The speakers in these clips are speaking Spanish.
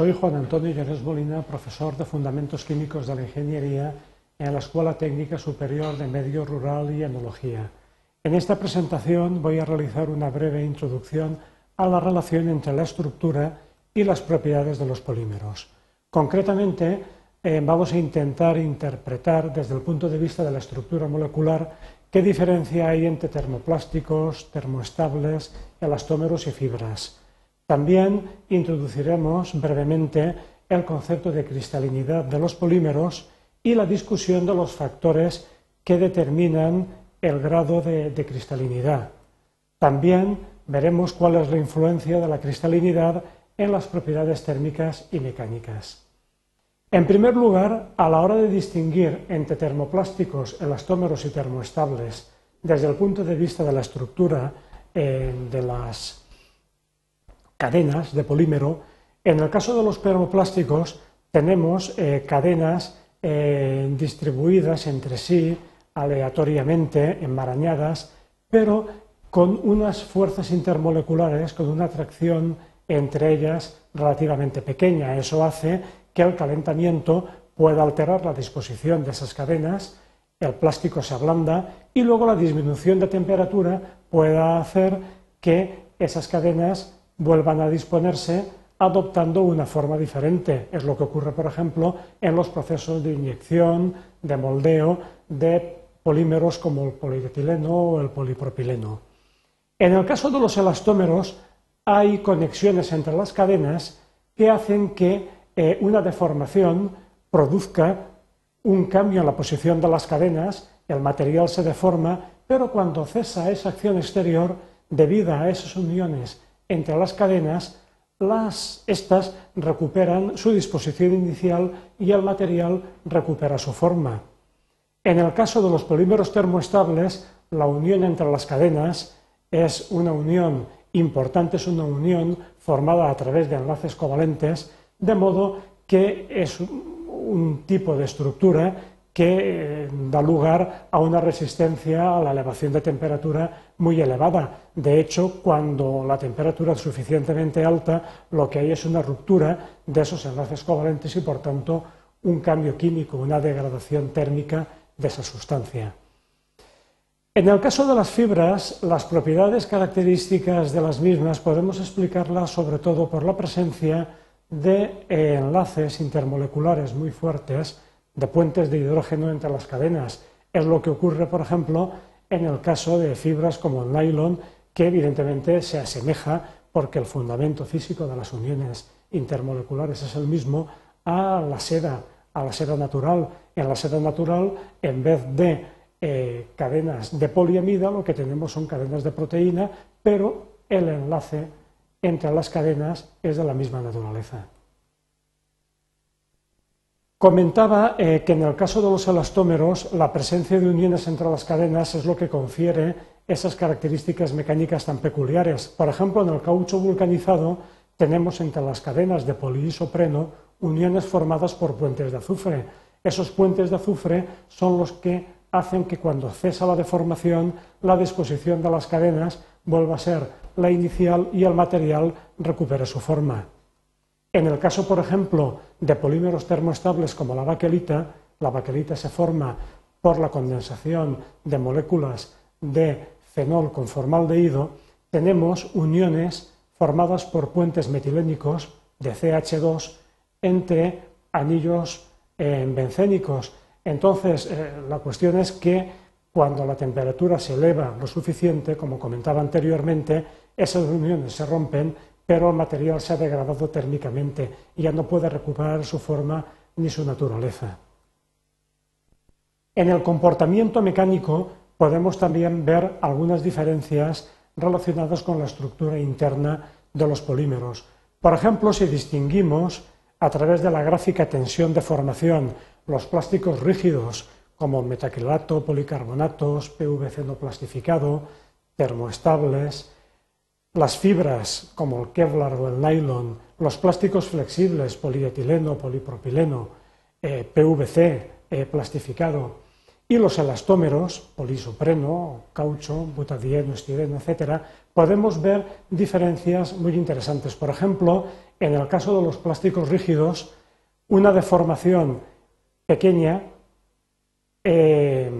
Soy Juan Antonio Llanes Molina, profesor de Fundamentos Químicos de la Ingeniería en la Escuela Técnica Superior de Medio Rural y Enología. En esta presentación voy a realizar una breve introducción a la relación entre la estructura y las propiedades de los polímeros. Concretamente, eh, vamos a intentar interpretar desde el punto de vista de la estructura molecular qué diferencia hay entre termoplásticos, termoestables, elastómeros y fibras. También introduciremos brevemente el concepto de cristalinidad de los polímeros y la discusión de los factores que determinan el grado de, cristalinidad. También veremos cuál es la influencia de la cristalinidad en las propiedades térmicas y mecánicas. En primer lugar, a la hora de distinguir entre termoplásticos, elastómeros y termoestables, desde el punto de vista de la estructura eh, de las cadenas de polímero, en el caso de los termoplásticos tenemos eh, cadenas eh, distribuidas entre sí aleatoriamente, enmarañadas, pero con unas fuerzas intermoleculares, con una atracción entre ellas relativamente pequeña. Eso hace que el calentamiento pueda alterar la disposición de esas cadenas, el plástico se ablanda y luego la disminución de temperatura pueda hacer que esas cadenas vuelvan a disponerse adoptando una forma diferente. Es lo que ocurre, por ejemplo, en los procesos de inyección, de moldeo de polímeros como el polietileno o el polipropileno. En el caso de los elastómeros, hay conexiones entre las cadenas que hacen que eh, una deformación produzca un cambio en la posición de las cadenas, el material se deforma, pero cuando cesa esa acción exterior, debido a esas uniones entre las cadenas, las, estas recuperan su disposición inicial y el material recupera su forma. En el caso de los polímeros termoestables, la unión entre las cadenas es una unión importante, es una unión formada a través de enlaces covalentes, de modo que es un tipo de estructura que eh, da lugar a una resistencia a la elevación de temperatura muy elevada. De hecho, cuando la temperatura es suficientemente alta, lo que hay es una ruptura de esos enlaces covalentes y, por tanto, un cambio químico, una degradación térmica de esa sustancia. En el caso de las fibras, las propiedades características de las mismas podemos explicarlas sobre todo por la presencia de eh, enlaces intermoleculares muy fuertes, de puentes de hidrógeno entre las cadenas. Es lo que ocurre, por ejemplo, en el caso de fibras como el nylon, que evidentemente se asemeja porque el fundamento físico de las uniones intermoleculares es el mismo a la seda, a la seda natural. En la seda natural, en vez de eh, cadenas de poliamida, lo que tenemos son cadenas de proteína, pero el enlace entre las cadenas es de la misma naturaleza. Comentaba eh, que en el caso de los elastómeros, la presencia de uniones entre las cadenas es lo que confiere esas características mecánicas tan peculiares. Por ejemplo, en el caucho vulcanizado tenemos entre las cadenas de poliisopreno uniones formadas por puentes de azufre. Esos puentes de azufre son los que hacen que cuando cesa la deformación, la disposición de las cadenas vuelva a ser la inicial y el material recupere su forma. En el caso, por ejemplo, de polímeros termoestables como la baquelita, la baquelita se forma por la condensación de moléculas de fenol con formaldehído, tenemos uniones formadas por puentes metilénicos de CH2 entre anillos eh, bencénicos. Entonces, eh, la cuestión es que cuando la temperatura se eleva lo suficiente, como comentaba anteriormente, esas uniones se rompen, pero el material se ha degradado térmicamente y ya no puede recuperar su forma ni su naturaleza. En el comportamiento mecánico podemos también ver algunas diferencias relacionadas con la estructura interna de los polímeros. Por ejemplo, si distinguimos a través de la gráfica tensión de formación los plásticos rígidos como metacrilato, policarbonatos, PVC no plastificado, termoestables, las fibras como el Kevlar o el nylon, los plásticos flexibles, polietileno, polipropileno, eh, PVC eh, plastificado, y los elastómeros, polisopreno, caucho, butadieno, estireno, etc., podemos ver diferencias muy interesantes. Por ejemplo, en el caso de los plásticos rígidos, una deformación pequeña, eh,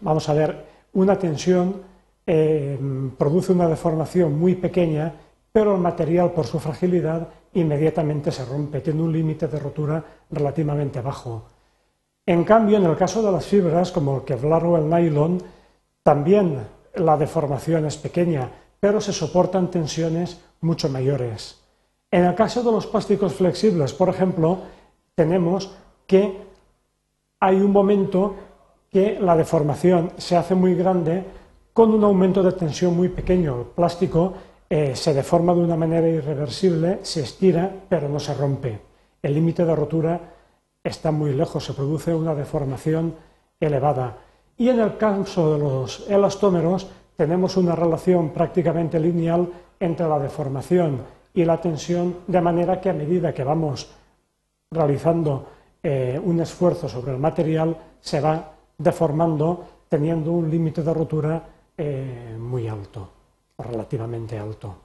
vamos a ver, una tensión eh, produce una deformación muy pequeña, pero el material por su fragilidad inmediatamente se rompe, tiene un límite de rotura relativamente bajo. En cambio, en el caso de las fibras, como el Kevlar o el nylon, también la deformación es pequeña, pero se soportan tensiones mucho mayores. En el caso de los plásticos flexibles, por ejemplo, tenemos que hay un momento que la deformación se hace muy grande con un aumento de tensión muy pequeño. El plástico eh, se deforma de una manera irreversible, se estira, pero no se rompe. El límite de rotura está muy lejos, se produce una deformación elevada. Y en el caso de los elastómeros tenemos una relación prácticamente lineal entre la deformación y la tensión, de manera que a medida que vamos realizando eh, un esfuerzo sobre el material, se va deformando teniendo un límite de rotura eh, muy alto, relativamente alto.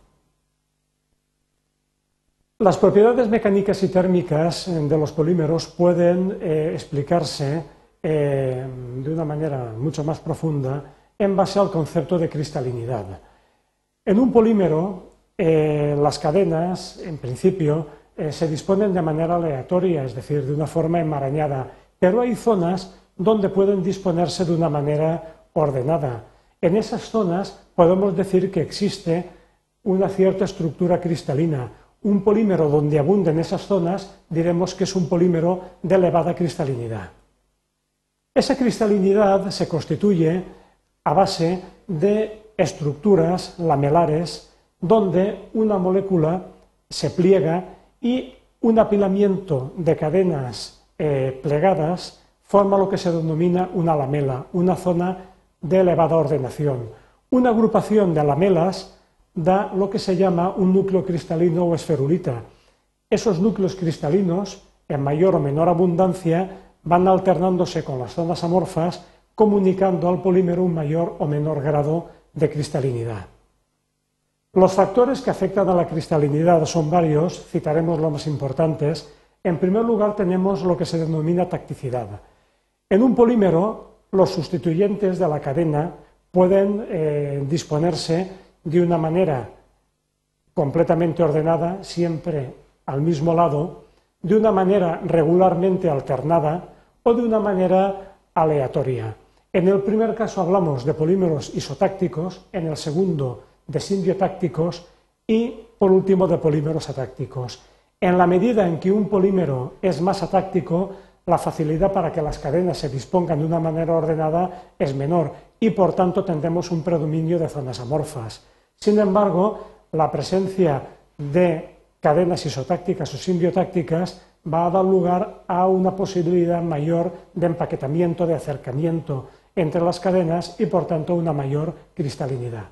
Las propiedades mecánicas y térmicas eh, de los polímeros pueden eh, explicarse de una manera mucho más profunda en base al concepto de cristalinidad. En un polímero, las cadenas, en principio, se disponen de manera aleatoria, es decir, de una forma enmarañada, pero hay zonas donde pueden disponerse de una manera ordenada. En esas zonas podemos decir que existe una cierta estructura cristalina, un polímero donde abunda en esas zonas, diremos que es un polímero de elevada cristalinidad. Esa cristalinidad se constituye a base de estructuras lamelares donde una molécula se pliega y un apilamiento de cadenas eh, plegadas forma lo que se denomina una lamela, una zona de elevada ordenación. Una agrupación de lamelas da lo que se llama un núcleo cristalino o esferulita. Esos núcleos cristalinos, en mayor o menor abundancia, van alternándose con las zonas amorfas, comunicando al polímero un mayor o menor grado de cristalinidad. Los factores que afectan a la cristalinidad son varios, citaremos los más importantes. En primer lugar tenemos lo que se denomina tacticidad. En un polímero, los sustituyentes de la cadena pueden eh, disponerse de una manera completamente ordenada, siempre al mismo lado, de una manera regularmente alternada o de una manera aleatoria. En el primer caso hablamos de polímeros isotácticos, en el segundo de simbiotácticos y por último de polímeros atácticos. En la medida en que un polímero es más atáctico, la facilidad para que las cadenas se dispongan de una manera ordenada es menor y por tanto tendremos un predominio de zonas amorfas. Sin embargo, la presencia de cadenas isotácticas o simbiotácticas va a dar lugar a una posibilidad mayor de empaquetamiento, de acercamiento entre las cadenas y por tanto una mayor cristalinidad.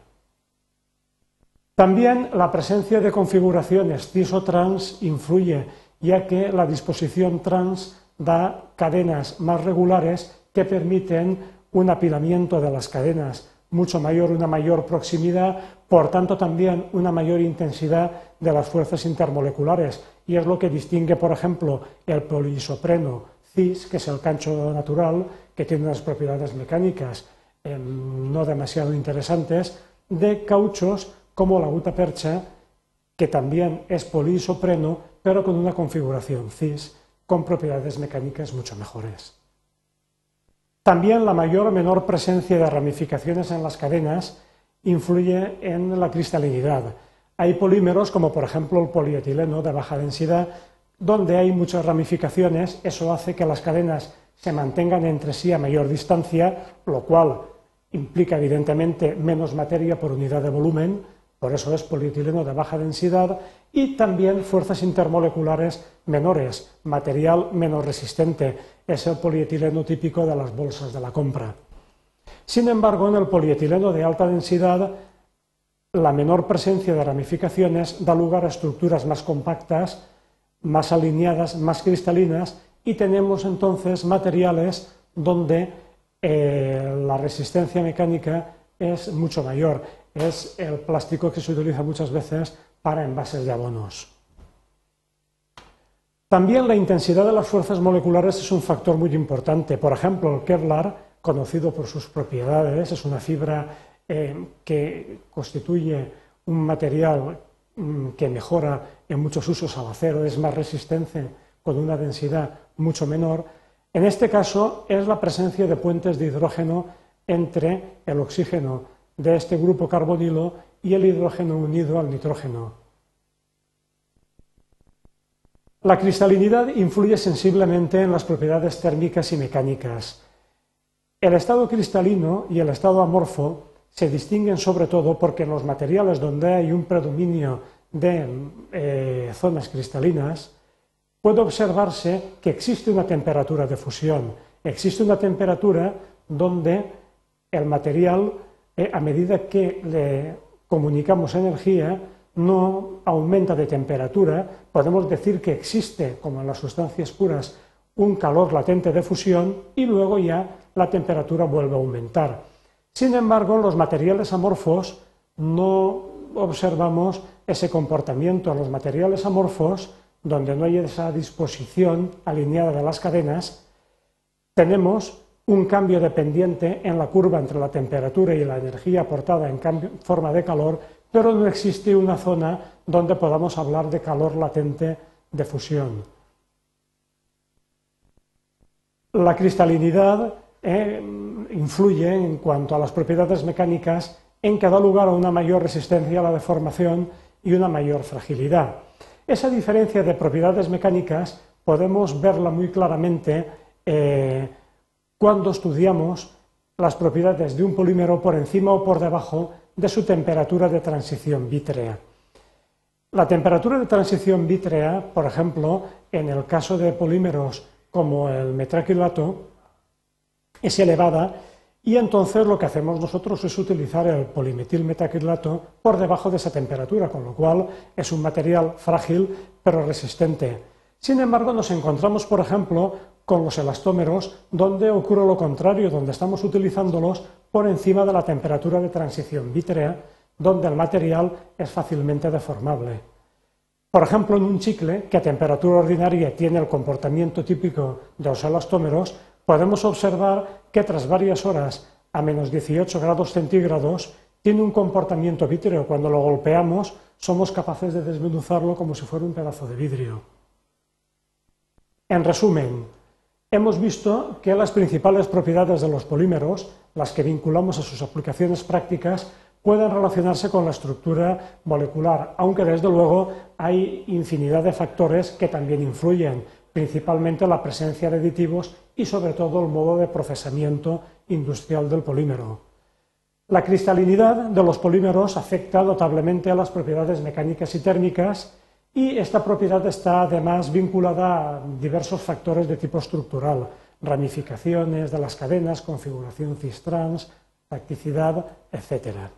También la presencia de configuraciones cis o trans influye, ya que la disposición trans da cadenas más regulares que permiten un apilamiento de las cadenas mucho mayor, una mayor proximidad, por tanto también una mayor intensidad de las fuerzas intermoleculares. Y es lo que distingue, por ejemplo, el polisopreno cis, que es el cancho natural, que tiene unas propiedades mecánicas em, no demasiado interesantes, de cauchos como la gutapercha, que también es polisopreno, pero con una configuración cis, con propiedades mecánicas mucho mejores. También la mayor o menor presencia de ramificaciones en las cadenas influye en la cristalinidad. Hay polímeros, como por ejemplo el polietileno de baja densidad, donde hay muchas ramificaciones, eso hace que las cadenas se mantengan entre sí a mayor distancia, lo cual implica evidentemente menos materia por unidad de volumen, por eso es polietileno de baja densidad, y también fuerzas intermoleculares menores, material menos resistente, es el polietileno típico de las bolsas de la compra. Sin embargo, en el polietileno de alta densidad, la menor presencia de ramificaciones da lugar a estructuras más compactas, más alineadas, más cristalinas, y tenemos entonces materiales donde eh, la resistencia mecánica es mucho mayor. Es el plástico que se utiliza muchas veces para envases de abonos. También la intensidad de las fuerzas moleculares es un factor muy importante. Por ejemplo, el Kevlar, conocido por sus propiedades, es una fibra eh, que constituye un material mm, que mejora en muchos usos al acero, es más resistente con una densidad mucho menor. En este caso es la presencia de puentes de hidrógeno entre el oxígeno de este grupo carbonilo y el hidrógeno unido al nitrógeno. La cristalinidad influye sensiblemente en las propiedades térmicas y mecánicas. El estado cristalino y el estado amorfo se distinguen sobre todo porque en los materiales donde hay un predominio de eh, zonas cristalinas, puede observarse que existe una temperatura de fusión, existe una temperatura donde el material, eh, a medida que le comunicamos energía, no aumenta de temperatura, podemos decir que existe, como en las sustancias puras, un calor latente de fusión y luego ya la temperatura vuelve a aumentar. Sin embargo, en los materiales amorfos no observamos ese comportamiento. En los materiales amorfos, donde no hay esa disposición alineada de las cadenas, tenemos un cambio dependiente en la curva entre la temperatura y la energía aportada en forma de calor pero no existe una zona donde podamos hablar de calor latente de fusión. La cristalinidad eh, influye en cuanto a las propiedades mecánicas en que da lugar a una mayor resistencia a la deformación y una mayor fragilidad. Esa diferencia de propiedades mecánicas podemos verla muy claramente eh, cuando estudiamos las propiedades de un polímero por encima o por debajo de su temperatura de transición vítrea. La temperatura de transición vítrea, por ejemplo, en el caso de polímeros como el metraquilato, es elevada y entonces lo que hacemos nosotros es utilizar el polimetilmetacrilato por debajo de esa temperatura, con lo cual es un material frágil pero resistente. Sin embargo, nos encontramos, por ejemplo, con los elastómeros, donde ocurre lo contrario, donde estamos utilizándolos por encima de la temperatura de transición vítrea, donde el material es fácilmente deformable. Por ejemplo, en un chicle que a temperatura ordinaria tiene el comportamiento típico de los elastómeros, podemos observar que tras varias horas a menos 18 grados centígrados tiene un comportamiento vítreo. Cuando lo golpeamos somos capaces de desmenuzarlo como si fuera un pedazo de vidrio. En resumen, Hemos visto que las principales propiedades de los polímeros, las que vinculamos a sus aplicaciones prácticas, pueden relacionarse con la estructura molecular, aunque desde luego hay infinidad de factores que también influyen, principalmente la presencia de aditivos y sobre todo el modo de procesamiento industrial del polímero. La cristalinidad de los polímeros afecta notablemente a las propiedades mecánicas y térmicas y esta propiedad está además vinculada a diversos factores de tipo estructural, ramificaciones de las cadenas, configuración cis-trans, practicidad, etc.